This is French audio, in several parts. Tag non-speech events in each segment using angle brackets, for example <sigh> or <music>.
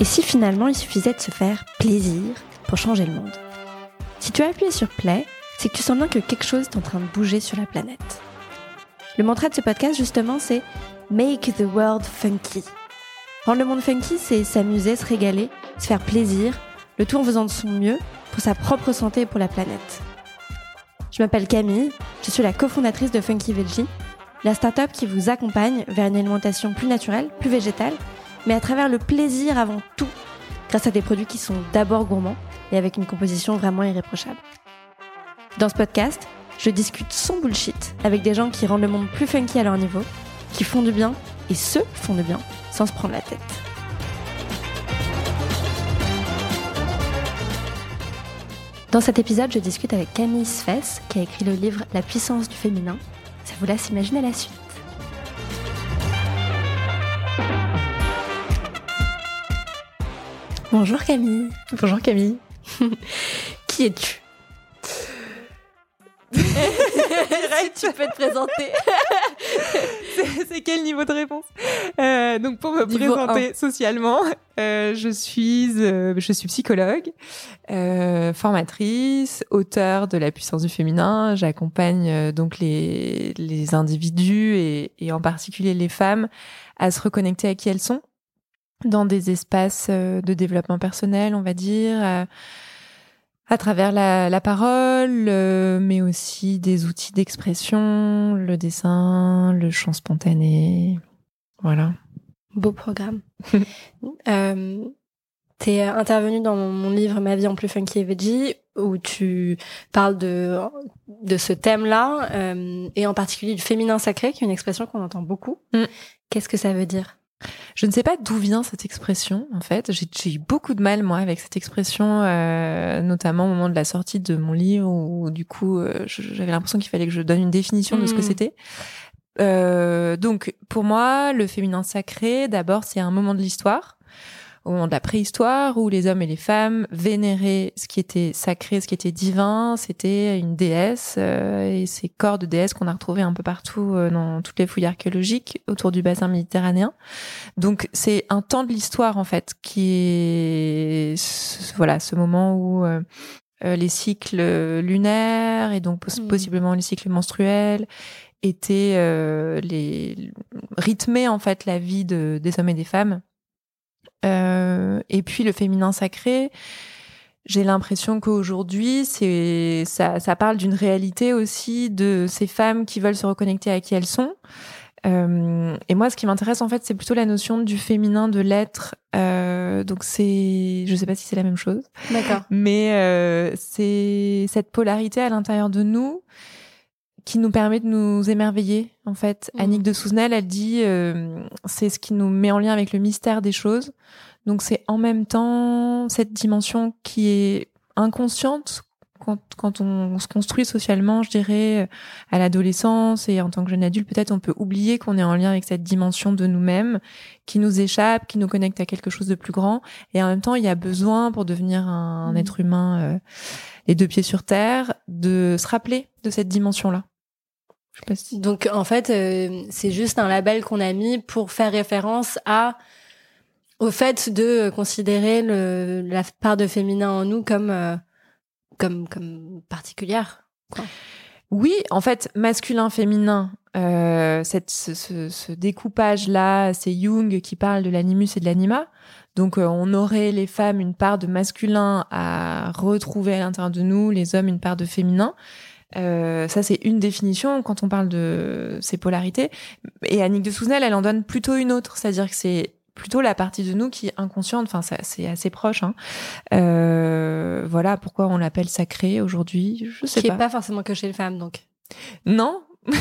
Et si finalement il suffisait de se faire plaisir pour changer le monde? Si tu as appuyé sur play, c'est que tu sens bien que quelque chose est en train de bouger sur la planète. Le mantra de ce podcast, justement, c'est Make the world funky. Rendre le monde funky, c'est s'amuser, se régaler, se faire plaisir, le tout en faisant de son mieux pour sa propre santé et pour la planète. Je m'appelle Camille, je suis la cofondatrice de Funky Veggie, la start-up qui vous accompagne vers une alimentation plus naturelle, plus végétale, mais à travers le plaisir avant tout, grâce à des produits qui sont d'abord gourmands et avec une composition vraiment irréprochable. Dans ce podcast, je discute sans bullshit avec des gens qui rendent le monde plus funky à leur niveau, qui font du bien et se font du bien sans se prendre la tête. Dans cet épisode, je discute avec Camille Sfess, qui a écrit le livre La puissance du féminin. Ça vous laisse imaginer la suite. Bonjour Camille. Bonjour Camille. <laughs> qui es-tu? Tu peux te présenter. <laughs> c'est quel niveau de réponse? Euh, Donc pour me présenter socialement, euh, je suis euh, je suis psychologue, formatrice, auteur de La puissance du féminin. J'accompagne donc les les individus et, et en particulier les femmes à se reconnecter à qui elles sont dans des espaces de développement personnel, on va dire à travers la, la parole, euh, mais aussi des outils d'expression, le dessin, le chant spontané. Voilà. Beau programme. <laughs> euh, T'es intervenu dans mon livre Ma vie en plus funky et veggie où tu parles de de ce thème-là euh, et en particulier du féminin sacré, qui est une expression qu'on entend beaucoup. Mm. Qu'est-ce que ça veut dire? Je ne sais pas d'où vient cette expression, en fait. J'ai eu beaucoup de mal, moi, avec cette expression, euh, notamment au moment de la sortie de mon livre, où du coup, euh, j'avais l'impression qu'il fallait que je donne une définition de ce que mmh. c'était. Euh, donc, pour moi, le féminin sacré, d'abord, c'est un moment de l'histoire au moment de la préhistoire où les hommes et les femmes vénéraient ce qui était sacré, ce qui était divin. C'était une déesse euh, et ces corps de déesse qu'on a retrouvés un peu partout euh, dans toutes les fouilles archéologiques autour du bassin méditerranéen. Donc c'est un temps de l'histoire en fait qui est voilà ce moment où euh, les cycles lunaires et donc mmh. possiblement les cycles menstruels étaient les rythmer en fait la vie de, des hommes et des femmes euh, et puis le féminin sacré, j'ai l'impression qu'aujourd'hui, c'est ça, ça parle d'une réalité aussi de ces femmes qui veulent se reconnecter à qui elles sont. Euh, et moi, ce qui m'intéresse en fait, c'est plutôt la notion du féminin, de l'être. Euh, donc c'est, je sais pas si c'est la même chose. D'accord. Mais euh, c'est cette polarité à l'intérieur de nous qui nous permet de nous émerveiller en fait. Mmh. Annick de Souzenel, elle dit euh, c'est ce qui nous met en lien avec le mystère des choses. Donc c'est en même temps cette dimension qui est inconsciente quand, quand on, se construit socialement, je dirais, à l'adolescence et en tant que jeune adulte, peut-être on peut oublier qu'on est en lien avec cette dimension de nous-mêmes qui nous échappe, qui nous connecte à quelque chose de plus grand. Et en même temps, il y a besoin pour devenir un, mmh. être humain, euh, les deux pieds sur terre, de se rappeler de cette dimension-là. Donc en fait, euh, c'est juste un label qu'on a mis pour faire référence à au fait de considérer le, la part de féminin en nous comme euh, comme comme particulière. Quoi. Oui, en fait, masculin, féminin, euh, cette, ce, ce, ce découpage-là, c'est Jung qui parle de l'animus et de l'anima. Donc, euh, on aurait les femmes une part de masculin à retrouver à l'intérieur de nous, les hommes une part de féminin. Euh, ça, c'est une définition quand on parle de ces polarités. Et Annick de Souzenel, elle en donne plutôt une autre, c'est-à-dire que c'est plutôt la partie de nous qui est inconsciente. Enfin, c'est assez proche. Hein. Euh, voilà pourquoi on l'appelle sacré aujourd'hui. Je sais qui pas. Qui est pas forcément que chez les femmes, donc. Non. Mm.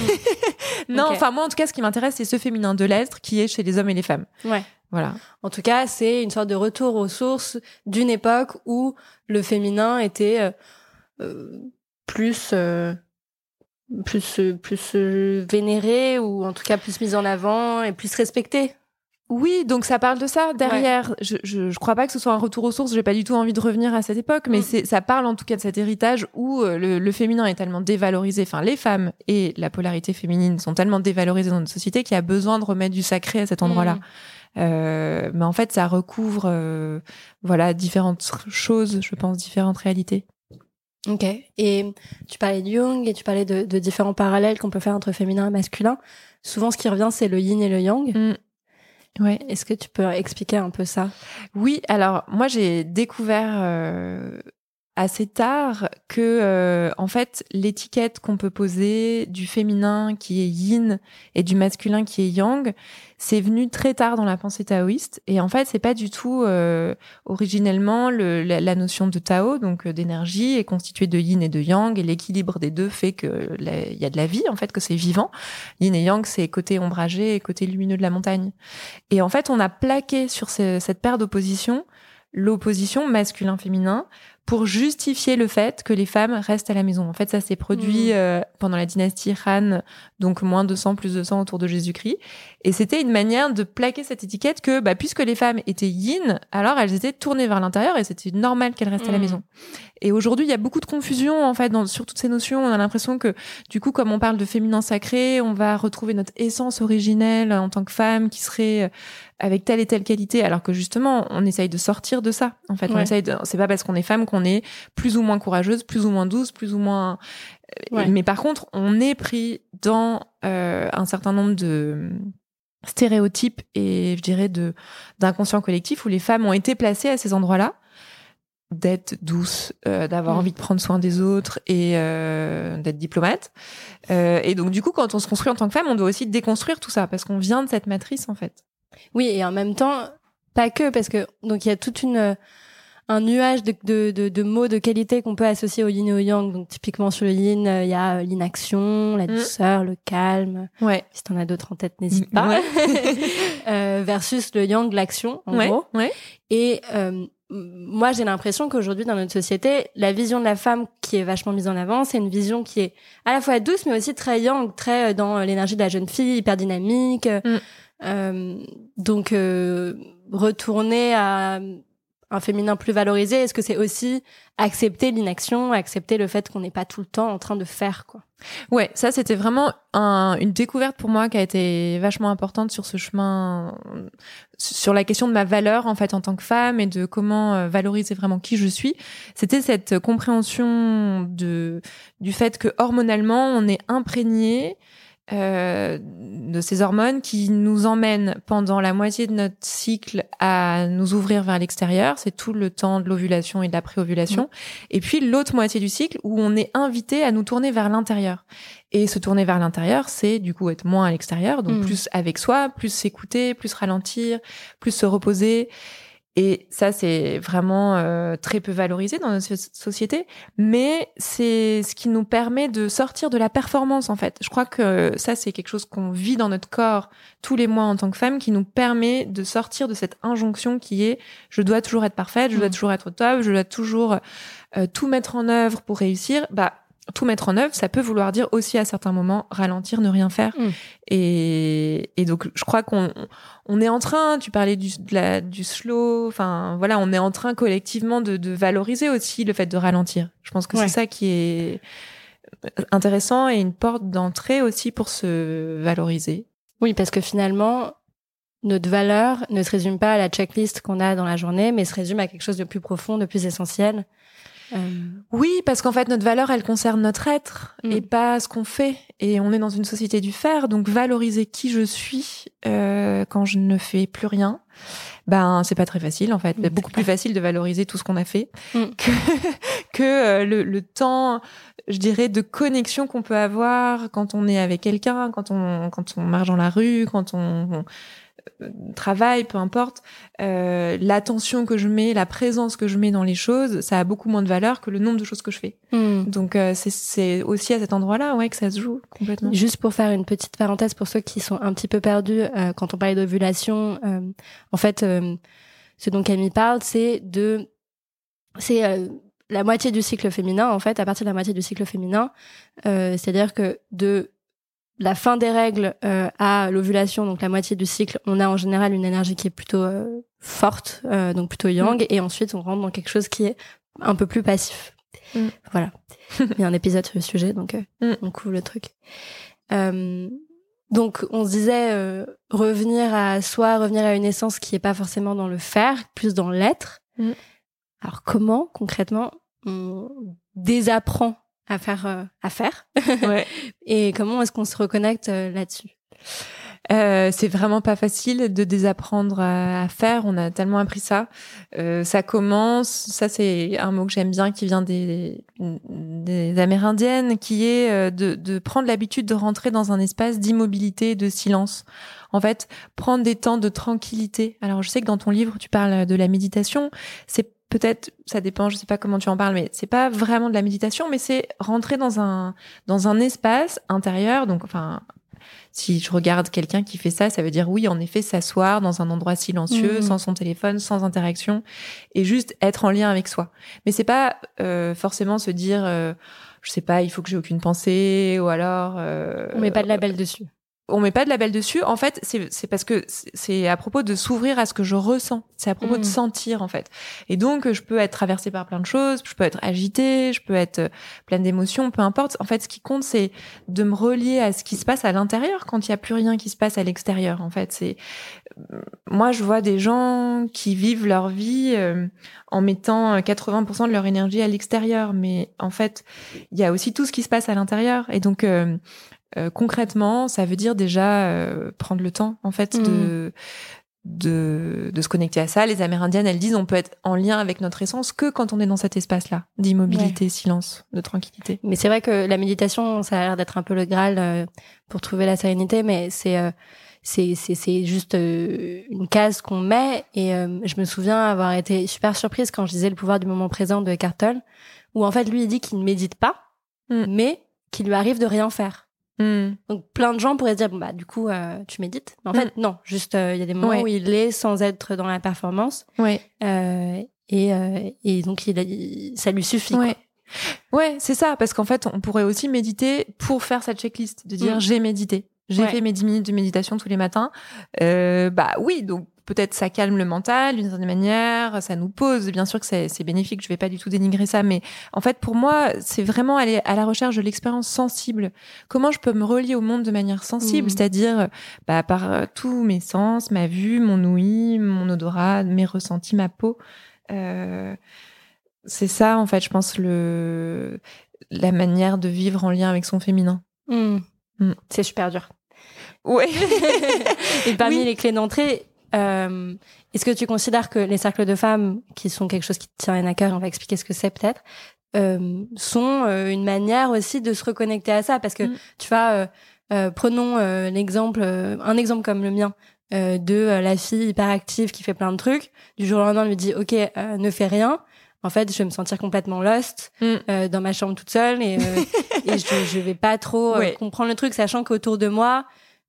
<laughs> non. Enfin, moi, en tout cas, ce qui m'intéresse, c'est ce féminin de l'être qui est chez les hommes et les femmes. Ouais. Voilà. En tout cas, c'est une sorte de retour aux sources d'une époque où le féminin était euh, euh plus euh, plus plus vénéré ou en tout cas plus mis en avant et plus respecté Oui, donc ça parle de ça derrière. Je, je, je crois pas que ce soit un retour aux sources. J'ai pas du tout envie de revenir à cette époque, mais mm. ça parle en tout cas de cet héritage où euh, le, le, féminin est tellement dévalorisé. Enfin, les femmes et la polarité féminine sont tellement dévalorisées dans notre société qu'il y a besoin de remettre du sacré à cet endroit-là. Mm. Euh, mais en fait, ça recouvre, euh, voilà, différentes choses, je pense, différentes réalités. Ok. Et tu parlais de Jung et tu parlais de, de différents parallèles qu'on peut faire entre féminin et masculin. Souvent, ce qui revient, c'est le yin et le yang. Mm. Ouais. Est-ce que tu peux expliquer un peu ça? Oui. Alors moi, j'ai découvert euh, assez tard que euh, en fait l'étiquette qu'on peut poser du féminin qui est yin et du masculin qui est yang c'est venu très tard dans la pensée taoïste. Et en fait c'est pas du tout euh, originellement le, la, notion de Tao donc euh, d'énergie est constituée de yin et de yang et l'équilibre des deux fait que il y a de la vie en fait que c'est vivant. Yin et yang c'est côté ombragé et côté lumineux de la montagne. Et en fait on a plaqué sur cette paire d'oppositions l'opposition masculin-féminin pour justifier le fait que les femmes restent à la maison. En fait, ça s'est produit mmh. euh, pendant la dynastie Han, donc moins de 100, plus de 100 autour de Jésus-Christ. Et c'était une manière de plaquer cette étiquette que, bah, puisque les femmes étaient yin, alors elles étaient tournées vers l'intérieur et c'était normal qu'elles restent à la mmh. maison. Et aujourd'hui, il y a beaucoup de confusion en fait dans, sur toutes ces notions. On a l'impression que du coup, comme on parle de féminin sacré, on va retrouver notre essence originelle en tant que femme qui serait euh, avec telle et telle qualité, alors que justement, on essaye de sortir de ça. En fait, on essaye de. C'est pas parce qu'on est femme qu'on est plus ou moins courageuse, plus ou moins douce, plus ou moins. Euh, mais par contre, on est pris dans euh, un certain nombre de stéréotypes et je dirais de d'inconscient collectif où les femmes ont été placées à ces endroits-là d'être douce, euh, d'avoir mm. envie de prendre soin des autres et euh, d'être diplomate. Euh, et donc du coup, quand on se construit en tant que femme, on doit aussi déconstruire tout ça parce qu'on vient de cette matrice en fait. Oui, et en même temps, pas que parce que donc il y a toute une un nuage de, de, de, de mots de qualité qu'on peut associer au yin et au yang. Donc typiquement sur le yin, il y a l'inaction, la mm. douceur, le calme. Ouais. Si t'en as d'autres en tête, n'hésite pas. <laughs> euh, versus le yang, l'action, en ouais. gros. Ouais. Et euh, moi, j'ai l'impression qu'aujourd'hui, dans notre société, la vision de la femme qui est vachement mise en avant, c'est une vision qui est à la fois douce, mais aussi très yang, très euh, dans l'énergie de la jeune fille, hyper dynamique. Mm. Euh, donc, euh, retourner à un féminin plus valorisé Est-ce que c'est aussi accepter l'inaction, accepter le fait qu'on n'est pas tout le temps en train de faire quoi? Ouais, ça c'était vraiment un, une découverte pour moi qui a été vachement importante sur ce chemin, sur la question de ma valeur en fait en tant que femme et de comment euh, valoriser vraiment qui je suis. C'était cette compréhension de du fait que hormonalement on est imprégné euh, de ces hormones qui nous emmènent pendant la moitié de notre cycle à nous ouvrir vers l'extérieur. C'est tout le temps de l'ovulation et de la préovulation. Mmh. Et puis l'autre moitié du cycle où on est invité à nous tourner vers l'intérieur. Et se tourner vers l'intérieur, c'est du coup être moins à l'extérieur, donc mmh. plus avec soi, plus s'écouter, plus ralentir, plus se reposer. Et ça, c'est vraiment euh, très peu valorisé dans notre société, mais c'est ce qui nous permet de sortir de la performance, en fait. Je crois que ça, c'est quelque chose qu'on vit dans notre corps tous les mois en tant que femme, qui nous permet de sortir de cette injonction qui est je dois toujours être parfaite, je dois mmh. toujours être top, je dois toujours euh, tout mettre en œuvre pour réussir. Bah, tout mettre en œuvre, ça peut vouloir dire aussi à certains moments ralentir, ne rien faire. Mm. Et, et, donc je crois qu'on on est en train, tu parlais du, de la, du slow, enfin voilà, on est en train collectivement de, de valoriser aussi le fait de ralentir. Je pense que c'est ça qui est intéressant et une porte d'entrée aussi pour se valoriser. Oui, parce que finalement, notre valeur ne se résume pas à la checklist qu'on a dans la journée, mais se résume à quelque chose de plus profond, de plus essentiel. Euh, oui, parce qu'en fait, notre valeur, elle concerne notre être mm. et pas ce qu'on fait. Et on est dans une société du faire, donc valoriser qui je suis euh, quand je ne fais plus rien, ben c'est pas très facile en fait. Mm, c'est beaucoup plus facile de valoriser tout ce qu'on a fait mm. que, <laughs> que euh, le, le, temps, je dirais, de connexion qu'on peut avoir quand on est avec quelqu'un, quand on quand on marche dans la rue, quand on travail, peu importe, euh, l'attention que je mets, la présence que je mets dans les choses, ça a beaucoup moins de valeur que le nombre de choses que je fais. Hmm. Donc euh, c'est aussi à cet endroit-là ouais, que ça se joue complètement. Juste pour faire une petite parenthèse pour ceux qui sont un petit peu perdus euh, quand on parlait d'ovulation, en fait, ce dont Camille parle, c'est de... C'est la moitié du cycle féminin, en fait, à partir de la moitié du cycle féminin, c'est-à-dire que de la fin des règles euh, à l'ovulation, donc la moitié du cycle, on a en général une énergie qui est plutôt euh, forte, euh, donc plutôt yang, et ensuite on rentre dans quelque chose qui est un peu plus passif. Mm. Voilà. <laughs> Il y a un épisode sur le sujet, donc euh, Mm. on couvre le truc. Euh, donc on se disait euh, revenir à soi, revenir à une essence qui est pas forcément dans le faire, plus dans l'être. Mm. Alors comment concrètement on désapprend à faire euh, à faire <laughs> Ouais. <laughs> et comment est-ce qu'on se reconnecte euh, là-dessus? Euh, c'est vraiment pas facile de désapprendre à, à faire. On a tellement appris ça. Euh, ça commence. Ça, c'est un mot que j'aime bien qui vient des, des Amérindiennes, qui est de, de prendre l'habitude de rentrer dans un espace d'immobilité, de silence. En fait, prendre des temps de tranquillité. Alors, je sais que dans ton livre, tu parles de la méditation. C'est peut-être, ça dépend, je sais pas comment tu en parles, mais c'est pas vraiment de la méditation, mais c'est rentrer dans un dans un espace intérieur. Donc, enfin, si je regarde quelqu'un qui fait ça, ça veut dire oui, en effet, s'asseoir dans un endroit silencieux, Mhm. sans son téléphone, sans interaction, et juste être en lien avec soi. Mais c'est pas euh, forcément se dire, euh, je sais pas, il faut que j'ai aucune pensée, ou alors. euh, On met pas de label dessus. On met pas de label dessus. En fait, c'est parce que c'est- à propos de s'ouvrir à ce que je ressens. C'est à propos de sentir, en fait. Et donc, je peux être traversée par plein de choses. Je peux être agitée. Je peux être euh, pleine d'émotions. Peu importe. En fait, ce qui compte, c'est de me relier à ce qui se passe à l'intérieur quand il y a plus rien qui se passe à l'extérieur. En fait, c'est euh, moi, je vois des gens qui vivent leur vie euh, en mettant 80% de leur énergie à l'extérieur, mais en fait, il y a aussi tout ce qui se passe à l'intérieur. Et donc, euh, euh, concrètement, ça veut dire déjà euh, prendre le temps, en fait, de, de de se connecter à ça. Les Amérindiennes, elles disent, on peut être en lien avec notre essence que quand on est dans cet espace-là, d'immobilité, silence, de tranquillité. Mais c'est vrai que la méditation, ça a l'air d'être un peu le graal euh, pour trouver la sérénité, mais c'est c'est c'est c'est juste une case qu'on met. Et euh, je me souviens avoir été super surprise quand je disais le pouvoir du moment présent de Eckhart Tolle, où en fait lui il dit qu'il ne médite pas, Mm. mais qu'il lui arrive de rien faire. Hmm. Donc plein de gens pourraient se dire bon bah du coup euh, tu médites, mais en fait non, juste euh, il y a des moments Ouais. où il est sans être dans la performance Ouais. euh, et euh, et donc il, a- il- ça lui suffit. quoi. Ouais. Ouais, c'est ça, parce qu'en fait, on pourrait aussi méditer pour faire cette checklist, de dire Mm. j'ai médité, j'ai Ouais. fait mes 10 minutes de méditation tous les matins. Euh, bah oui, donc peut-être ça calme le mental d'une certaine manière, ça nous pose, bien sûr que c'est bénéfique, je vais pas du tout dénigrer ça, mais en fait pour moi, c'est vraiment aller à la recherche de l'expérience sensible. Comment je peux me relier au monde de manière sensible, Mm. c'est-à-dire bah, par euh, tous mes sens, ma vue, mon ouïe, mon odorat, mes ressentis, ma peau. Euh, c'est ça, en fait, je pense, le la manière de vivre en lien avec son féminin. Mm. Mm. C'est super dur. Ouais. <laughs> Et parmi Oui. les clés d'entrée, euh, est-ce que tu considères que les cercles de femmes, qui sont quelque chose qui te tient à cœur, on va expliquer ce que c'est peut-être, euh, sont euh, une manière aussi de se reconnecter à ça? Parce que Mm. tu vois, euh, prenons l'exemple, un exemple comme le mien. de la fille hyperactive qui fait plein de trucs du jour au lendemain elle lui dit ok ne fais rien en fait je vais me sentir complètement lost Mm. euh, dans ma chambre toute seule et, euh, et je, je vais pas trop euh, Ouais. comprendre le truc sachant qu'autour de moi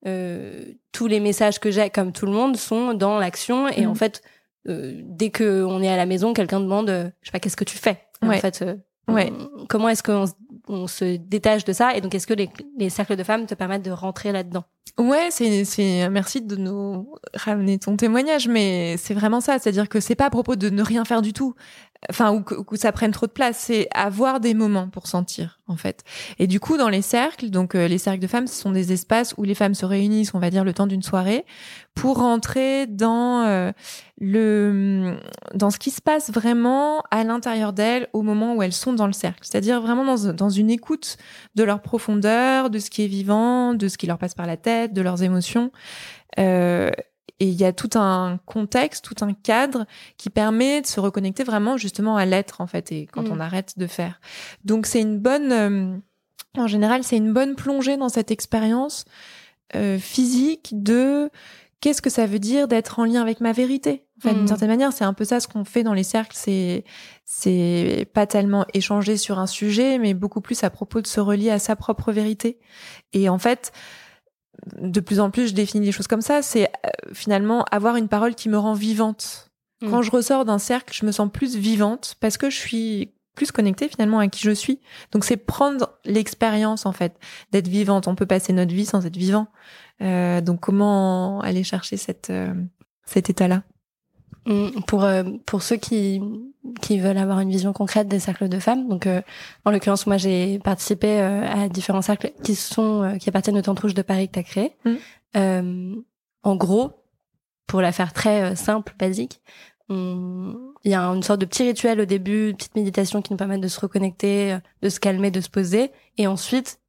tous les messages que j'ai comme tout le monde sont dans l'action. Et en fait euh, dès que on est à la maison quelqu'un demande euh, je sais pas qu'est-ce que tu fais? En fait euh, Ouais. on- comment est-ce qu'on on se détache de ça? Et donc est-ce que les, les cercles de femmes te permettent de rentrer là-dedans? Ouais, c'est c'est merci de nous ramener ton témoignage, mais c'est vraiment ça, c'est-à-dire que c'est pas à propos de ne rien faire du tout, enfin ou que, ou que ça prenne trop de place, c'est avoir des moments pour sentir en fait. Et du coup, dans les cercles, donc euh, les cercles de femmes, ce sont des espaces où les femmes se réunissent, on va dire le temps d'une soirée, pour rentrer dans euh, le dans ce qui se passe vraiment à l'intérieur d'elles au moment où elles sont dans le cercle, c'est-à-dire vraiment dans dans une écoute de leur profondeur, de ce qui est vivant, de ce qui leur passe par la tête, de leurs émotions. Euh, et il y a tout un contexte, tout un cadre qui permet de se reconnecter vraiment justement à l'être en fait, et quand Mm. on arrête de faire. Donc c'est une bonne, euh, en général, c'est une bonne plongée dans cette expérience euh, physique de qu'est-ce que ça veut dire d'être en lien avec ma vérité. En fait, Mm. d'une certaine manière, c'est un peu ça ce qu'on fait dans les cercles. C'est c'est pas tellement échanger sur un sujet, mais beaucoup plus à propos de se relier à sa propre vérité. Et en fait, de plus en plus, je définis les choses comme ça. C'est euh, finalement avoir une parole qui me rend vivante. Mm. Quand je ressors d'un cercle, je me sens plus vivante parce que je suis plus connecté finalement à qui je suis. Donc c'est prendre l'expérience en fait d'être vivante. On peut passer notre vie sans être vivant. Euh, donc comment aller chercher cette euh, cet état-là? Pour euh, pour ceux qui qui veulent avoir une vision concrète des cercles de femmes. Donc en l'occurrence moi j'ai participé à différents cercles qui sont qui appartiennent au Tente Rouge de Paris que tu as créé. Hum. en gros, pour la faire très simple, basique, il y a une sorte de petit rituel au début, une petite méditation qui nous permet de se reconnecter, de se calmer, de se poser. Et ensuite,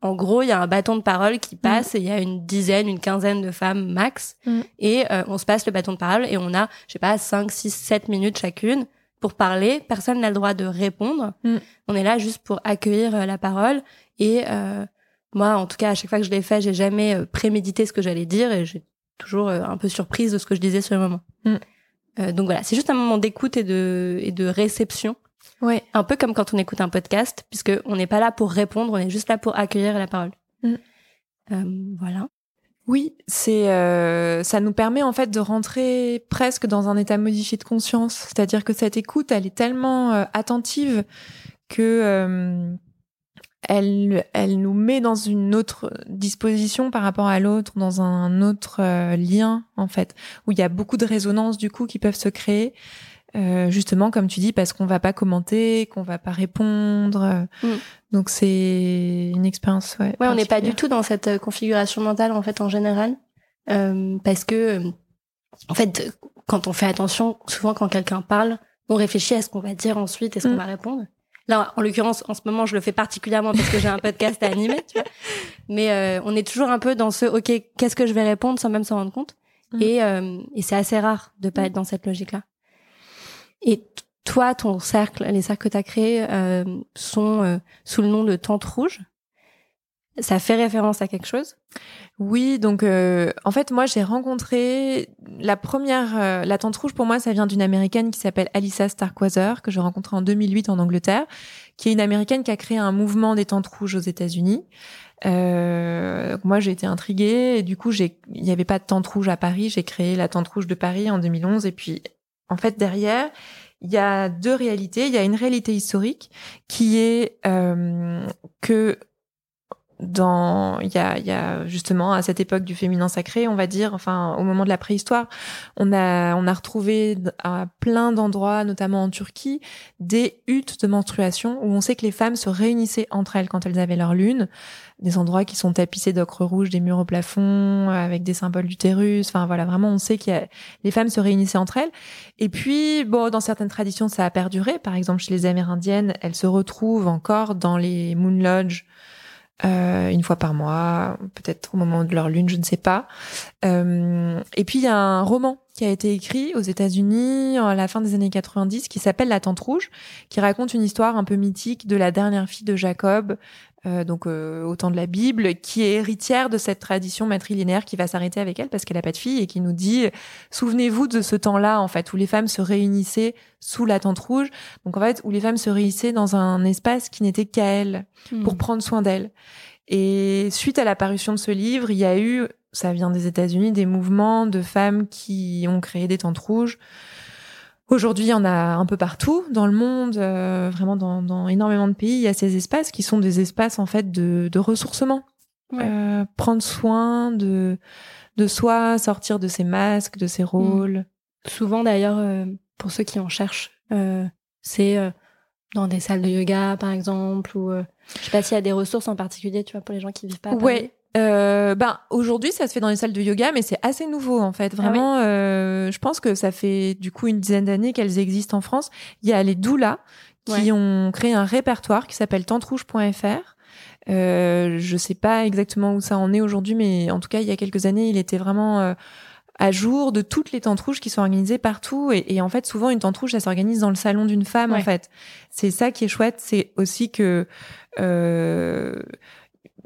en gros, il y a un bâton de parole qui mm. passe et il y a une dizaine, une quinzaine de femmes max. Mm. Et euh, on se passe le bâton de parole et on a, je sais pas, 5, 6, 7 minutes chacune pour parler. Personne n'a le droit de répondre. Mm. On est là juste pour accueillir euh, la parole. Et euh, moi, en tout cas, à chaque fois que je l'ai fait, j'ai jamais prémédité ce que j'allais dire et j'ai toujours un peu surprise de ce que je disais sur le moment. Euh, donc voilà, c'est juste un moment d'écoute et de, et de réception. Ouais. Un peu comme quand on écoute un podcast, puisque on n'est pas là pour répondre, on est juste là pour accueillir la parole. Mm. Euh, voilà. Oui, c'est euh, ça nous permet en fait de rentrer presque dans un état modifié de conscience, c'est-à-dire que cette écoute, elle est tellement euh, attentive que euh, elle, elle nous met dans une autre disposition par rapport à l'autre, dans un autre lien en fait, où il y a beaucoup de résonances du coup qui peuvent se créer, euh, justement comme tu dis, parce qu'on va pas commenter, qu'on va pas répondre. Mm. Donc c'est une expérience. Ouais, ouais on n'est pas du tout dans cette euh, configuration mentale en fait en général, parce que en fait quand on fait attention, souvent quand quelqu'un parle, on réfléchit à ce qu'on va dire ensuite et ce qu'on mm. va répondre. Là, en l'occurrence, en ce moment, je le fais particulièrement parce que j'ai un podcast à animer, tu vois. Mais euh, on est toujours un peu dans ce, ok, qu'est-ce que je vais répondre sans même s'en rendre compte? Mm. Et, euh, et c'est assez rare de pas être dans cette logique-là. Et toi, ton cercle, les cercles que tu as créés euh, sont sous le nom de Tente Rouge. Ça fait référence à quelque chose? Oui, donc euh, en fait moi j'ai rencontré la première euh, la tente rouge pour moi ça vient d'une américaine qui s'appelle Alyssa Starkweather que j'ai rencontrée en 2008 en Angleterre, qui est une américaine qui a créé un mouvement des tentes rouges aux États-Unis. Euh, moi j'ai été intriguée et du coup il n'y avait pas de tente rouge à Paris, j'ai créé la tente rouge de Paris en 2011 et puis en fait derrière il y a deux réalités. Il y a une réalité historique qui est euh, que dans il y a, y a justement à cette époque du féminin sacré on va dire enfin au moment de la préhistoire on a on a retrouvé à plein d'endroits notamment en Turquie des huttes de menstruation où on sait que les femmes se réunissaient entre elles quand elles avaient leur lune. Des endroits qui sont tapissés d'ocre rouge des murs au plafond avec des symboles d'utérus. Enfin voilà vraiment on sait que les femmes se réunissaient entre elles. Et puis bon dans certaines traditions ça a perduré. Par exemple chez les amérindiennes elles se retrouvent encore dans les moon lodge euh, une fois par mois, peut-être au moment de leur lune, je ne sais pas. Euh, et puis il y a un roman qui a été écrit aux États-Unis à la fin des années 90 qui s'appelle La Tente Rouge, qui raconte une histoire un peu mythique de la dernière fille de Jacob, euh, donc euh, au temps de la Bible, qui est héritière de cette tradition matrilinéaire qui va s'arrêter avec elle parce qu'elle a pas de fille et qui nous dit souvenez-vous de ce temps-là en fait où les femmes se réunissaient sous la tente rouge, donc en fait où les femmes se réunissaient dans un espace qui n'était qu'à elles hmm. pour prendre soin d'elles. Et suite à l'apparition de ce livre, il y a eu, ça vient des États-Unis, des mouvements de femmes qui ont créé des tentes rouges Aujourd'hui, il y en a un peu partout dans le monde, euh, vraiment dans, dans, énormément de pays. Il y a ces espaces qui sont des espaces en fait de, de ressourcement, euh, prendre soin de de soi, sortir de ses masques, de ses mm. rôles. Souvent d'ailleurs, euh, pour ceux qui en cherchent, euh, c'est euh, dans des salles de yoga par exemple, ou je sais pas s'il y a des ressources en particulier, tu vois, pour les gens qui vivent pas. À ouais, euh, ben aujourd'hui ça se fait dans les salles de yoga mais c'est assez nouveau en fait. Ah vraiment euh, je pense que ça fait du coup une dizaine d'années qu'elles existent en France. Il y a les doulas qui ont créé un répertoire qui s'appelle tentrouge.fr euh, je sais pas exactement où ça en est aujourd'hui mais en tout cas il y a quelques années il était vraiment euh, à jour de toutes les tentes rouges qui sont organisées partout. Et, et en fait souvent une tente rouge ça s'organise dans le salon d'une femme en fait. C'est ça qui est chouette. C'est aussi que euh,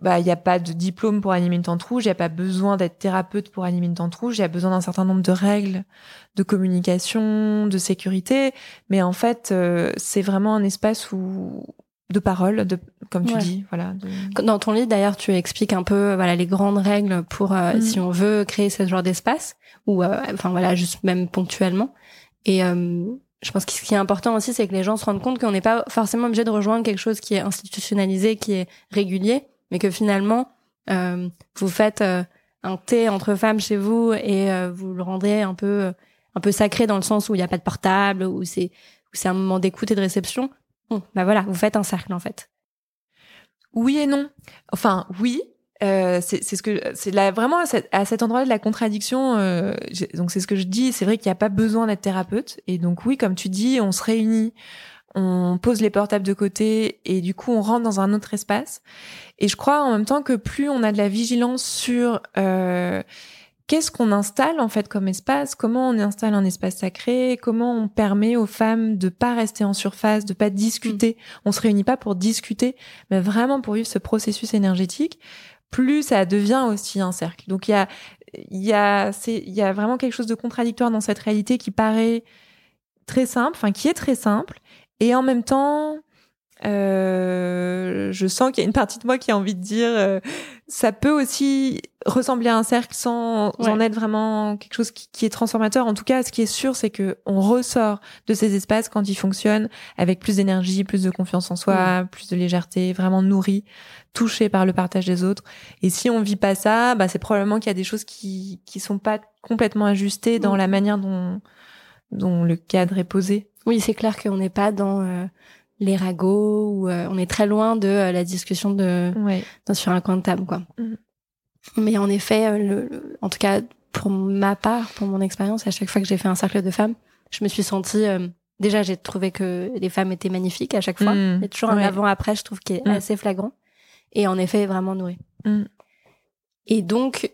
bah il n'y a pas de diplôme pour animer une tente rouge, il n'y a pas besoin d'être thérapeute pour animer une tente rouge, il y a besoin d'un certain nombre de règles de communication, de sécurité, mais en fait euh, c'est vraiment un espace où de parole, de comme tu dis, voilà. Dans ton livre d'ailleurs, tu expliques un peu voilà les grandes règles pour euh, mm. si on veut créer ce genre d'espace ou euh, enfin voilà juste même ponctuellement et je pense que ce qui est important aussi, c'est que les gens se rendent compte qu'on n'est pas forcément obligé de rejoindre quelque chose qui est institutionnalisé, qui est régulier, mais que finalement, euh, vous faites euh, un thé entre femmes chez vous et euh, vous le rendez un peu un peu sacré dans le sens où il n'y a pas de portable, où c'est c'est un moment d'écoute et de réception. Bon, bah voilà, vous faites un cercle en fait. Oui et non. Enfin, oui, euh, c'est ce que c'est vraiment à cet, à cet endroit de la contradiction. Euh, donc c'est ce que je dis. C'est vrai qu'il n'y a pas besoin d'être thérapeute. Et donc oui, comme tu dis, on se réunit, on pose les portables de côté et du coup on rentre dans un autre espace. Et je crois en même temps que plus on a de la vigilance sur euh, qu'est-ce qu'on installe en fait comme espace, comment on installe un espace sacré, comment on permet aux femmes de pas rester en surface, de pas discuter. Mm. On se réunit pas pour discuter, mais vraiment pour vivre ce processus énergétique plus ça devient aussi un cercle. Donc il y a il y a c'est il y a vraiment quelque chose de contradictoire dans cette réalité qui paraît très simple, enfin qui est très simple et en même temps euh, je sens qu'il y a une partie de moi qui a envie de dire euh, ça peut aussi ressembler à un cercle sans en être vraiment quelque chose qui, qui, est transformateur. En tout cas, ce qui est sûr, c'est que on ressort de ces espaces quand ils fonctionnent avec plus d'énergie, plus de confiance en soi, plus de légèreté, vraiment nourri, touché par le partage des autres. Et si on vit pas ça, bah c'est probablement qu'il y a des choses qui qui sont pas complètement ajustées dans la manière dont dont le cadre est posé. Oui, c'est clair qu'on n'est pas dans euh, les ragots ou euh, on est très loin de euh, la discussion de sur un coin de table quoi. Mm. Mais en effet, euh, le, en tout cas pour ma part, pour mon expérience, à chaque fois que j'ai fait un cercle de femmes, je me suis sentie déjà j'ai trouvé que les femmes étaient magnifiques à chaque fois. Mm. Il y a toujours un avant après, je trouve qui est mm. assez flagrant et en effet vraiment nourri. Et donc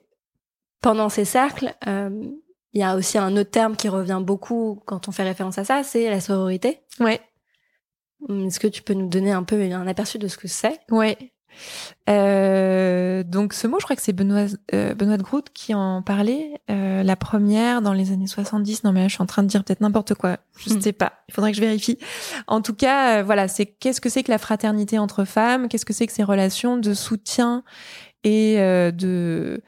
pendant ces cercles, il y a aussi un autre terme qui revient beaucoup quand on fait référence à ça, c'est la sororité. Ouais. Est-ce que tu peux nous donner un peu un aperçu de ce que c'est? Ouais. Euh, donc ce mot, je crois que c'est Benoît, euh, Benoît de Groot qui en parlait. Euh, la première dans les années 70. Non mais là, je suis en train de dire peut-être n'importe quoi. Je ne hmm. sais pas. Il faudrait que je vérifie. En tout cas, euh, voilà, c'est qu'est-ce que c'est que la fraternité entre femmes? Qu'est-ce que c'est que ces relations de soutien et euh, de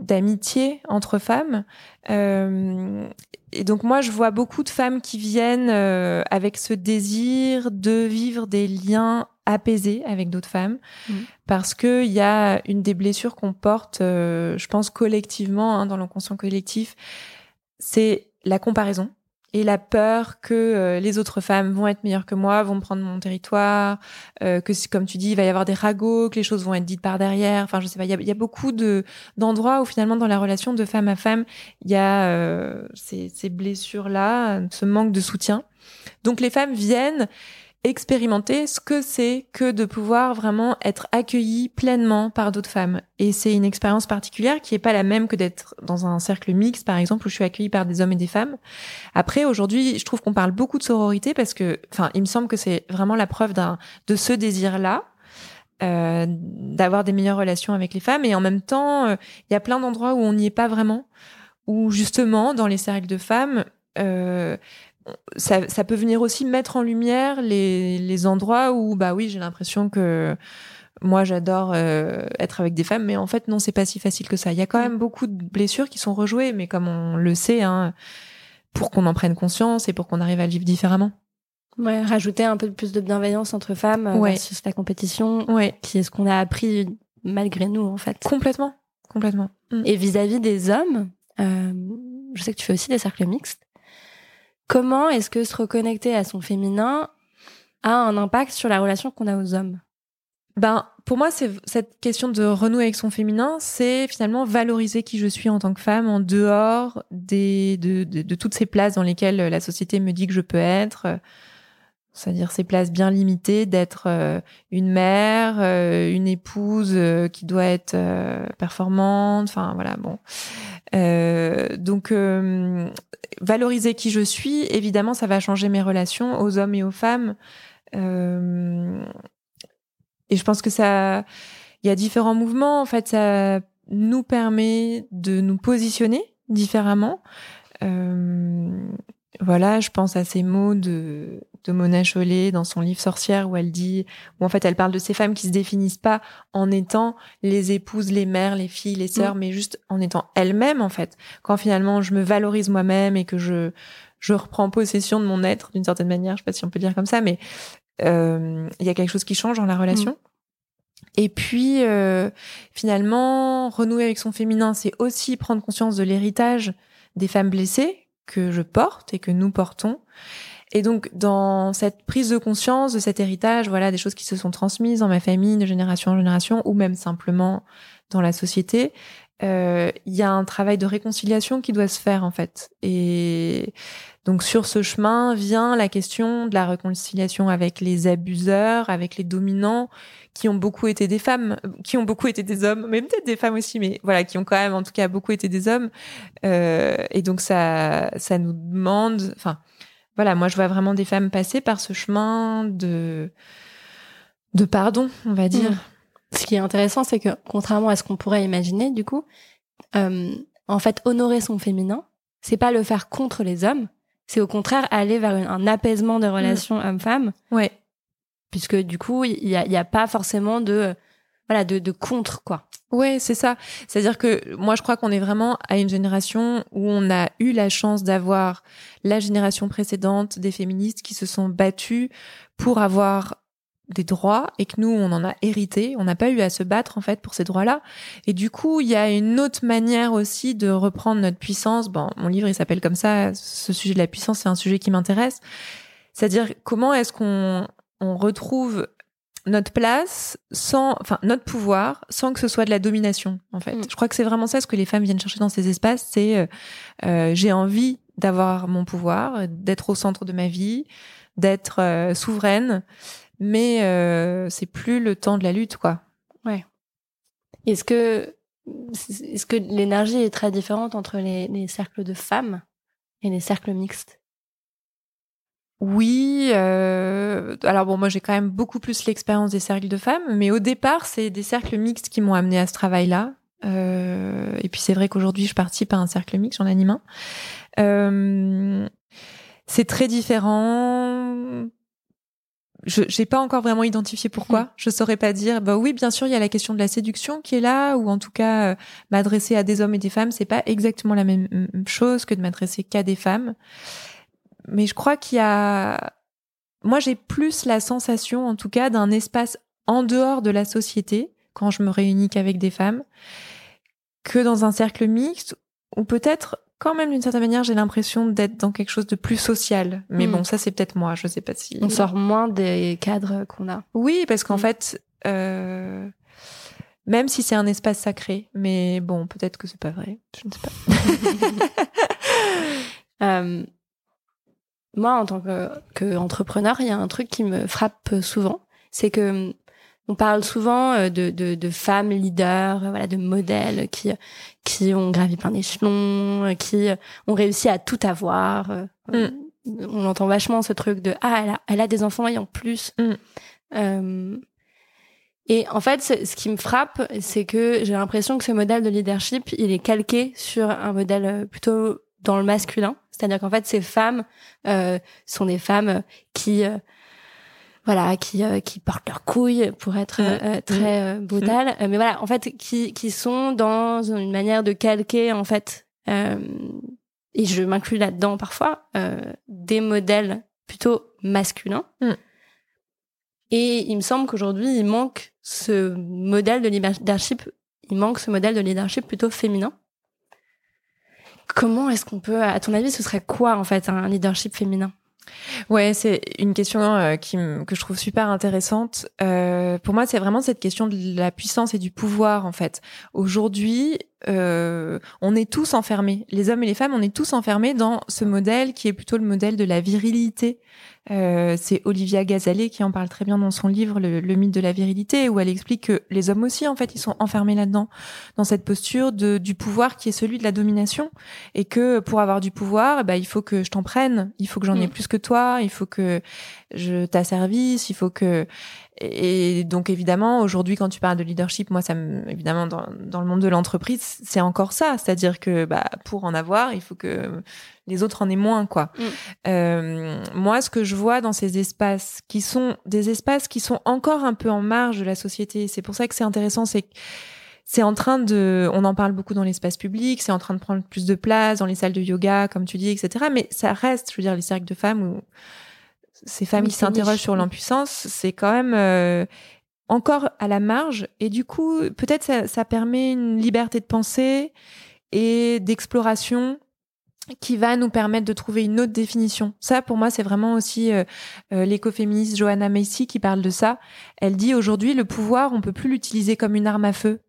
d'amitié entre femmes. Euh, et donc moi, je vois beaucoup de femmes qui viennent euh, avec ce désir de vivre des liens apaisés avec d'autres femmes, mmh. parce que il y a une des blessures qu'on porte, euh, je pense collectivement hein, dans l'inconscient collectif, c'est la comparaison et la peur que euh, les autres femmes vont être meilleures que moi, vont prendre mon territoire, euh, que comme tu dis, il va y avoir des ragots, que les choses vont être dites par derrière. Enfin, je sais pas, il y a, beaucoup de d'endroits où finalement dans la relation de femme à femme, il y a euh, ces, ces blessures là, ce manque de soutien. Donc les femmes viennent expérimenter ce que c'est que de pouvoir vraiment être accueilli pleinement par d'autres femmes. Et c'est une expérience particulière qui est pas la même que d'être dans un cercle mixte, par exemple, où je suis accueillie par des hommes et des femmes. Après, aujourd'hui, je trouve qu'on parle beaucoup de sororité parce que, enfin, il me semble que c'est vraiment la preuve d'un de ce désir-là. Euh, d'avoir des meilleures relations avec les femmes et en même temps euh, il y a plein d'endroits où on n'y est pas vraiment où justement dans les cercles de femmes euh, ça, ça, peut venir aussi mettre en lumière les, les endroits où, bah oui, j'ai l'impression que moi j'adore euh, être avec des femmes, mais en fait non, c'est pas si facile que ça. Il y a quand même beaucoup de blessures qui sont rejouées, mais comme on le sait, hein, pour qu'on en prenne conscience et pour qu'on arrive à le vivre différemment. Ouais, rajouter un peu plus de bienveillance entre femmes euh, ouais. versus la compétition, ouais. qui est ce qu'on a appris malgré nous en fait. Complètement, complètement. Mm. Et vis-à-vis -vis des hommes, euh, je sais que tu fais aussi des cercles mixtes. Comment est-ce que se reconnecter à son féminin a un impact sur la relation qu'on a aux hommes? Ben, pour moi, c'est cette question de renouer avec son féminin, c'est finalement valoriser qui je suis en tant que femme en dehors de, toutes ces places dans lesquelles la société me dit que je peux être. C'est-à-dire ces places bien limitées d'être euh, une mère, euh, une épouse euh, qui doit être performante, enfin voilà, bon. Donc valoriser qui je suis, évidemment, ça va changer mes relations aux hommes et aux femmes. et je pense que ça, il y a différents mouvements. En fait, ça nous permet de nous positionner différemment. voilà, je pense à ces mots de de Mona Chollet dans son livre Sorcière où elle dit, où en fait elle parle de ces femmes qui se définissent pas en étant les épouses, les mères, les filles, les sœurs, mm. mais juste en étant elles-mêmes en fait. Quand finalement je me valorise moi-même et que je je reprends possession de mon être d'une certaine manière, je sais pas si on peut dire comme ça, mais euh, il y a quelque chose qui change dans la relation. Et puis euh, finalement, renouer avec son féminin, c'est aussi prendre conscience de l'héritage des femmes blessées que je porte et que nous portons. Et donc dans cette prise de conscience de cet héritage, voilà des choses qui se sont transmises dans ma famille de génération en génération ou même simplement dans la société, euh, il y a un travail de réconciliation qui doit se faire en fait. Et donc sur ce chemin vient la question de la réconciliation avec les abuseurs, avec les dominants, qui ont beaucoup été des femmes, qui ont beaucoup été des hommes, même peut-être des femmes aussi, mais voilà, qui ont quand même en tout cas beaucoup été des hommes. Euh, et donc ça, ça nous demande, enfin voilà, moi je vois vraiment des femmes passer par ce chemin de de pardon, on va dire. Mmh. Ce qui est intéressant, c'est que contrairement à ce qu'on pourrait imaginer, du coup, euh, en fait, honorer son féminin, c'est pas le faire contre les hommes, c'est au contraire aller vers un apaisement des relations mmh. homme-femme. Ouais. Puisque du coup, il y a, y a, pas forcément de voilà de, de contre quoi. Ouais, c'est ça. C'est-à-dire que moi, je crois qu'on est vraiment à une génération où on a eu la chance d'avoir la génération précédente des féministes qui se sont battues pour avoir des droits et que nous on en a hérité, on n'a pas eu à se battre en fait pour ces droits-là. Et du coup, il y a une autre manière aussi de reprendre notre puissance. Bon, mon livre il s'appelle comme ça, ce sujet de la puissance, c'est un sujet qui m'intéresse. C'est-à-dire comment est-ce qu'on on retrouve notre place sans, enfin notre pouvoir sans que ce soit de la domination en fait. Mm. Je crois que c'est vraiment ça ce que les femmes viennent chercher dans ces espaces, c'est euh, euh j'ai envie d'avoir mon pouvoir, d'être au centre de ma vie, d'être euh, souveraine mais euh, c'est plus le temps de la lutte, quoi. Ouais. Est-ce que est-ce que l'énergie est très différente entre les, les, cercles de femmes et les cercles mixtes? Oui. Euh, alors bon, moi j'ai quand même beaucoup plus l'expérience des cercles de femmes, mais au départ c'est des cercles mixtes qui m'ont amené à ce travail-là. Euh, et puis c'est vrai qu'aujourd'hui je participe à un cercle mixte, j'en anime un. Euh, c'est très différent je j'ai pas encore vraiment identifié pourquoi. Hmm. Je saurais pas dire. Bah oui, bien sûr, il y a la question de la séduction qui est là, ou en tout cas euh, m'adresser à des hommes et des femmes, c'est pas exactement la même chose que de m'adresser qu'à des femmes. Mais je crois qu'il y a, moi j'ai plus la sensation, en tout cas, d'un espace en dehors de la société quand je me réunis qu'avec des femmes, que dans un cercle mixte, ou peut-être quand même d'une certaine manière j'ai l'impression d'être dans quelque chose de plus social mais hmm. bon ça c'est peut-être moi je sais pas si on sort moins des cadres qu'on a oui parce qu'en hmm. fait euh, même si c'est un espace sacré mais bon peut-être que c'est pas vrai je ne sais pas <laughs> moi en tant que, que il y a un truc qui me frappe souvent c'est que on parle souvent euh, de, de, de, femmes leaders, voilà, de modèles qui qui ont gravi plein d'échelons, euh, qui ont réussi à tout avoir. Euh, mm. On entend vachement ce truc de ah elle a, elle a des enfants et en plus. Mm. et en fait, ce qui me frappe, c'est que j'ai l'impression que ce modèle de leadership, il est calqué sur un modèle plutôt dans le masculin. C'est-à-dire qu'en fait, ces femmes euh, sont des femmes qui voilà, qui euh, qui portent leurs couilles pour être mm. euh, très mm. brutal, mm. mais voilà, en fait, qui qui sont dans une manière de calquer en fait, et je m'inclus là-dedans parfois, des modèles plutôt masculins. Et il me semble qu'aujourd'hui, il manque ce modèle de leadership, il manque ce modèle de leadership plutôt féminin. Comment est-ce qu'on peut, à ton avis, ce serait quoi en fait un leadership féminin? Ouais, c'est une question euh, qui que je trouve super intéressante. Euh, pour moi, c'est vraiment cette question de la puissance et du pouvoir en fait. Aujourd'hui, euh, on est tous enfermés, les hommes et les femmes, on est tous enfermés dans ce modèle qui est plutôt le modèle de la virilité. Euh, c'est Olivia Gazalet qui en parle très bien dans son livre le, mythe de la virilité, où elle explique que les hommes aussi, en fait, ils sont enfermés là-dedans, dans cette posture de, du pouvoir qui est celui de la domination, et que pour avoir du pouvoir, bah, il faut que je t'en prenne, il faut que j'en ai mm. plus que toi, il faut que je t'asservisse, il faut que et donc évidemment, aujourd'hui, quand tu parles de leadership, moi, ça me, évidemment, dans, dans le monde de l'entreprise, c'est encore ça. C'est-à-dire que bah, pour en avoir, il faut que les autres en aient moins, quoi. Mm. Euh, moi, ce que je vois dans ces espaces, qui sont des espaces qui sont encore un peu en marge de la société, c'est pour ça que c'est intéressant, c'est c'est en train de, on en parle beaucoup dans l'espace public, c'est en train de prendre plus de place dans les salles de yoga, comme tu dis, etc. Mais ça reste, je veux dire, les cercles de femmes ou ces femmes qui s'interrogent sur l'impuissance, c'est quand même euh, encore à la marge. Et du coup, peut-être ça, ça permet une liberté de pensée et d'exploration qui va nous permettre de trouver une autre définition. Ça, pour moi, c'est vraiment aussi euh, euh, l'écoféministe Johanna Macy qui parle de ça. Elle dit aujourd'hui, le pouvoir, on peut plus l'utiliser comme une arme à feu.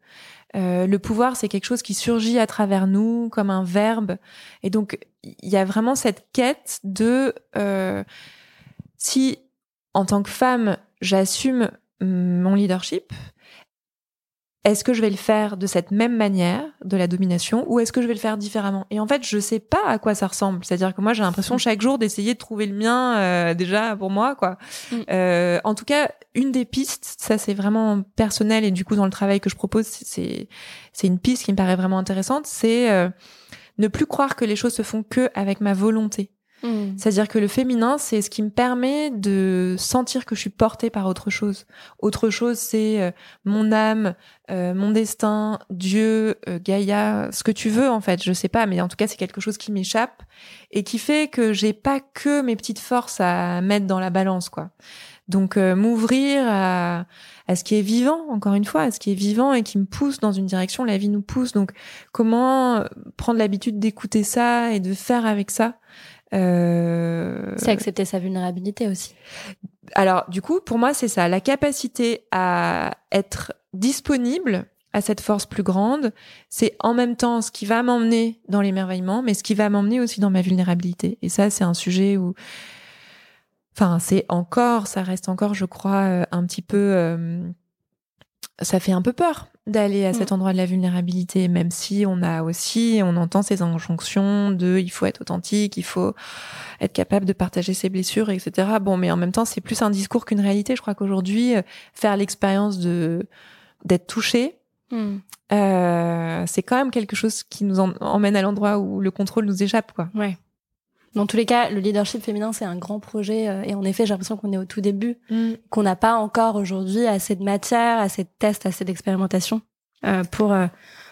Euh, le pouvoir, c'est quelque chose qui surgit à travers nous comme un verbe. Et donc, il y a vraiment cette quête de euh, si, en tant que femme, j'assume mon leadership, est-ce que je vais le faire de cette même manière, de la domination, ou est-ce que je vais le faire différemment? Et en fait, je sais pas à quoi ça ressemble. C'est-à-dire que moi, j'ai l'impression mm. chaque jour d'essayer de trouver le mien euh, déjà pour moi, quoi. Mm. Euh, en tout cas, une des pistes, ça c'est vraiment personnel et du coup dans le travail que je propose, c'est c'est une piste qui me paraît vraiment intéressante, c'est euh, ne plus croire que les choses se font que avec ma volonté. Mm. C'est-à-dire que le féminin, c'est ce qui me permet de sentir que je suis portée par autre chose. Autre chose, c'est euh, mon âme, euh, mon destin, Dieu, euh, Gaïa, ce que tu veux en fait, je sais pas, mais en tout cas, c'est quelque chose qui m'échappe et qui fait que j'ai pas que mes petites forces à mettre dans la balance, quoi. Donc m'ouvrir à, à ce qui est vivant, encore une fois, à ce qui est vivant et qui me pousse dans une direction, la vie nous pousse. Donc comment prendre l'habitude d'écouter ça et de faire avec ça euh... C'est accepter sa vulnérabilité aussi. Alors, du coup, pour moi, c'est ça, la capacité à être disponible à cette force plus grande, c'est en même temps ce qui va m'emmener dans l'émerveillement, mais ce qui va m'emmener aussi dans ma vulnérabilité. Et ça, c'est un sujet où, enfin, c'est encore, ça reste encore, je crois, euh, un petit peu, euh, ça fait un peu peur d'aller à cet mm. endroit de la vulnérabilité, même si on a aussi, on entend ces injonctions de il faut être authentique, il faut être capable de partager ses blessures, etc. Bon, mais en même temps, c'est plus un discours qu'une réalité. Je crois qu'aujourd'hui, euh, faire l'expérience de d'être touché, mm. euh, c'est quand même quelque chose qui nous emmène à l'endroit où le contrôle nous échappe, quoi. Ouais. Dans tous les cas, le leadership féminin, c'est un grand projet. Euh, et en effet, j'ai l'impression qu'on est au tout début, mm. qu'on n'a pas encore aujourd'hui assez de matière, assez de tests, assez d'expérimentation euh, pour euh,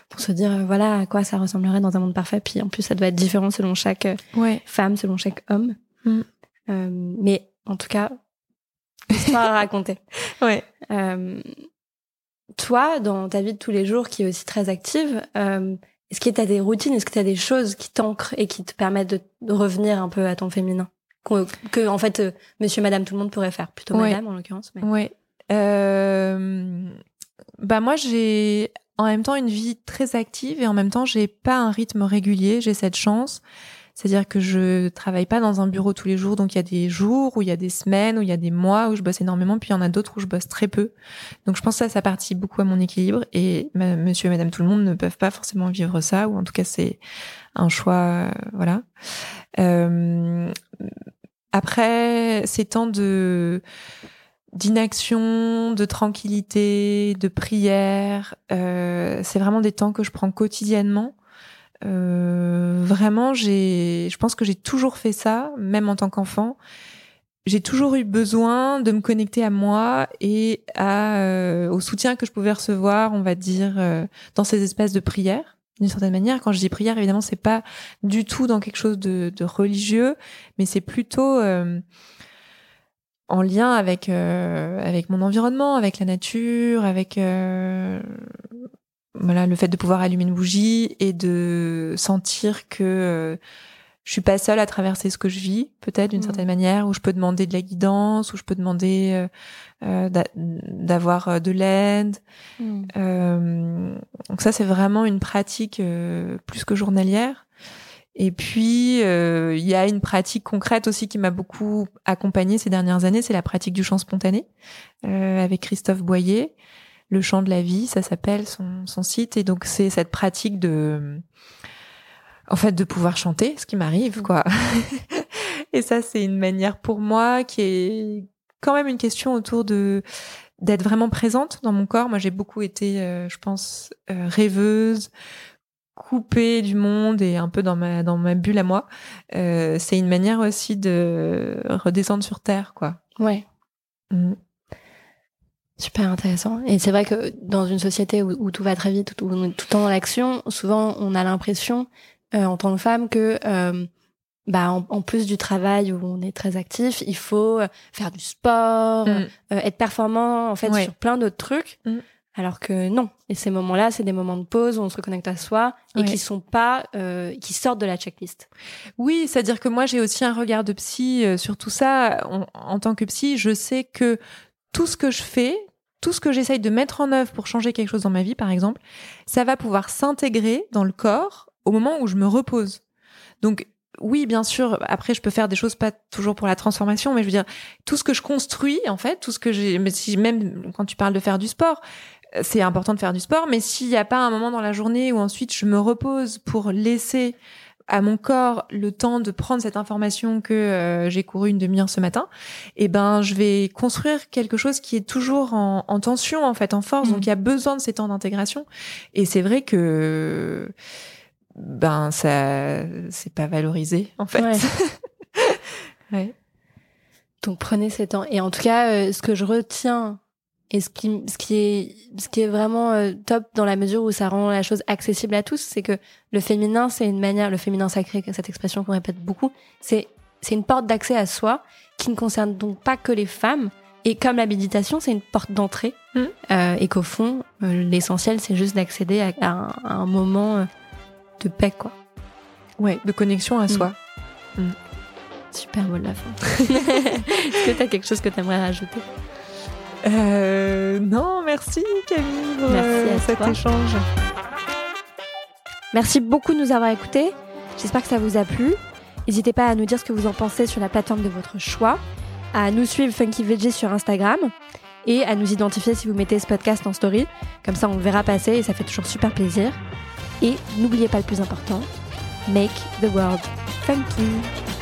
pour se dire voilà à quoi ça ressemblerait dans un monde parfait. Puis en plus, ça doit être différent selon chaque femme, selon chaque homme. Mm. mais en tout cas, histoire à <laughs> raconter. Ouais. toi, dans ta vie de tous les jours, qui est aussi très active, est-ce que tu as des routines, est-ce que tu as des choses qui t'ancrent et qui te permettent de, revenir un peu à ton féminin? Que, en fait euh, monsieur madame tout le monde pourrait faire. Plutôt madame en l'occurrence mais... ouais. Euh... bah moi j'ai en même temps une vie très active et en même temps j'ai pas un rythme régulier. J'ai cette chance c'est-à-dire que je travaille pas dans un bureau tous les jours, donc il y a des jours où il y a des semaines, où il y a des mois où je bosse énormément, puis il y en a d'autres où je bosse très peu. Donc je pense que ça, ça participe beaucoup à mon équilibre. Et monsieur et madame tout le monde ne peuvent pas forcément vivre ça, ou en tout cas c'est un choix, euh, voilà. Euh, après ces temps de d'inaction, de tranquillité, de prière, euh, c'est vraiment des temps que je prends quotidiennement euh, vraiment, j'ai, je pense que j'ai toujours fait ça, même en tant qu'enfant. J'ai toujours eu besoin de me connecter à moi et à, euh, au soutien que je pouvais recevoir, on va dire, euh, dans ces espaces de prière. D'une certaine manière, quand je dis prière, évidemment, c'est pas du tout dans quelque chose de, de religieux, mais c'est plutôt en lien avec avec mon environnement, avec la nature, avec voilà le fait de pouvoir allumer une bougie et de sentir que euh, je suis pas seule à traverser ce que je vis peut-être d'une mmh. certaine manière où je peux demander de la guidance où je peux demander euh, euh d'avoir euh, de l'aide mmh. euh, donc ça c'est vraiment une pratique plus que journalière et puis il y a une pratique concrète aussi qui m'a beaucoup accompagnée ces dernières années c'est la pratique du chant spontané avec Christophe Boyer le chant de la vie, ça s'appelle son, son site. Et donc c'est cette pratique de, en fait, de pouvoir chanter, ce qui m'arrive, quoi. <laughs> et ça, c'est une manière pour moi qui est quand même une question autour de d'être vraiment présente dans mon corps. Moi, j'ai beaucoup été, euh, je pense, euh, rêveuse, coupée du monde et un peu dans ma dans ma bulle à moi. Euh, c'est une manière aussi de redescendre sur terre, quoi. Ouais. Mmh. Super intéressant. Et c'est vrai que dans une société où, tout va très vite, où on est tout le temps dans l'action, souvent on a l'impression euh, en tant que femme que euh, bah en, plus du travail où on est très actif, il faut faire du sport, mm. être performant en fait sur plein d'autres trucs. Mm. Alors que non. Et ces moments-là, c'est des moments de pause où on se reconnecte à soi et qui sont pas, euh, qui sortent de la checklist. Oui, c'est-à-dire que moi, j'ai aussi un regard de psy euh, sur tout ça. en tant que psy, je sais que tout ce que je fais, tout ce que j'essaye de mettre en œuvre pour changer quelque chose dans ma vie, par exemple, ça va pouvoir s'intégrer dans le corps au moment où je me repose. Donc, oui, bien sûr, après, je peux faire des choses pas toujours pour la transformation, mais je veux dire, tout ce que je construis, en fait, tout ce que j'ai, même quand tu parles de faire du sport, c'est important de faire du sport, mais s'il n'y a pas un moment dans la journée où ensuite je me repose pour laisser à mon corps le temps de prendre cette information que euh, j'ai couru une demi-heure ce matin, eh ben je vais construire quelque chose qui est toujours en, tension en fait, en force. Donc mmh. il y a besoin de ces temps d'intégration. Et c'est vrai que ben ça c'est pas valorisé en fait. Ouais. <laughs> Donc prenez ces temps. Et en tout cas, euh, ce que je retiens et ce qui, ce qui est, ce qui est vraiment euh, top dans la mesure où ça rend la chose accessible à tous, c'est que le féminin, c'est une manière, le féminin sacré, cette expression qu'on répète beaucoup, c'est, c'est une porte d'accès à soi qui ne concerne donc pas que les femmes. Et comme la méditation, c'est une porte d'entrée, mmh. euh, et qu'au fond, euh, l'essentiel, c'est juste d'accéder à, un, moment de paix, quoi. Ouais, de connexion à mmh. soi. Mmh. Super mot de la fin. Est-ce que tu as quelque chose que tu aimerais rajouter? Euh, non, merci Camille pour merci à cet échange. Merci beaucoup de nous avoir écoutés. J'espère que ça vous a plu. N'hésitez pas à nous dire ce que vous en pensez sur la plateforme de votre choix, à nous suivre Funky Veggie sur Instagram et à nous identifier si vous mettez ce podcast en story. Comme ça, on le verra passer et ça fait toujours super plaisir. Et n'oubliez pas le plus important, make the world funky.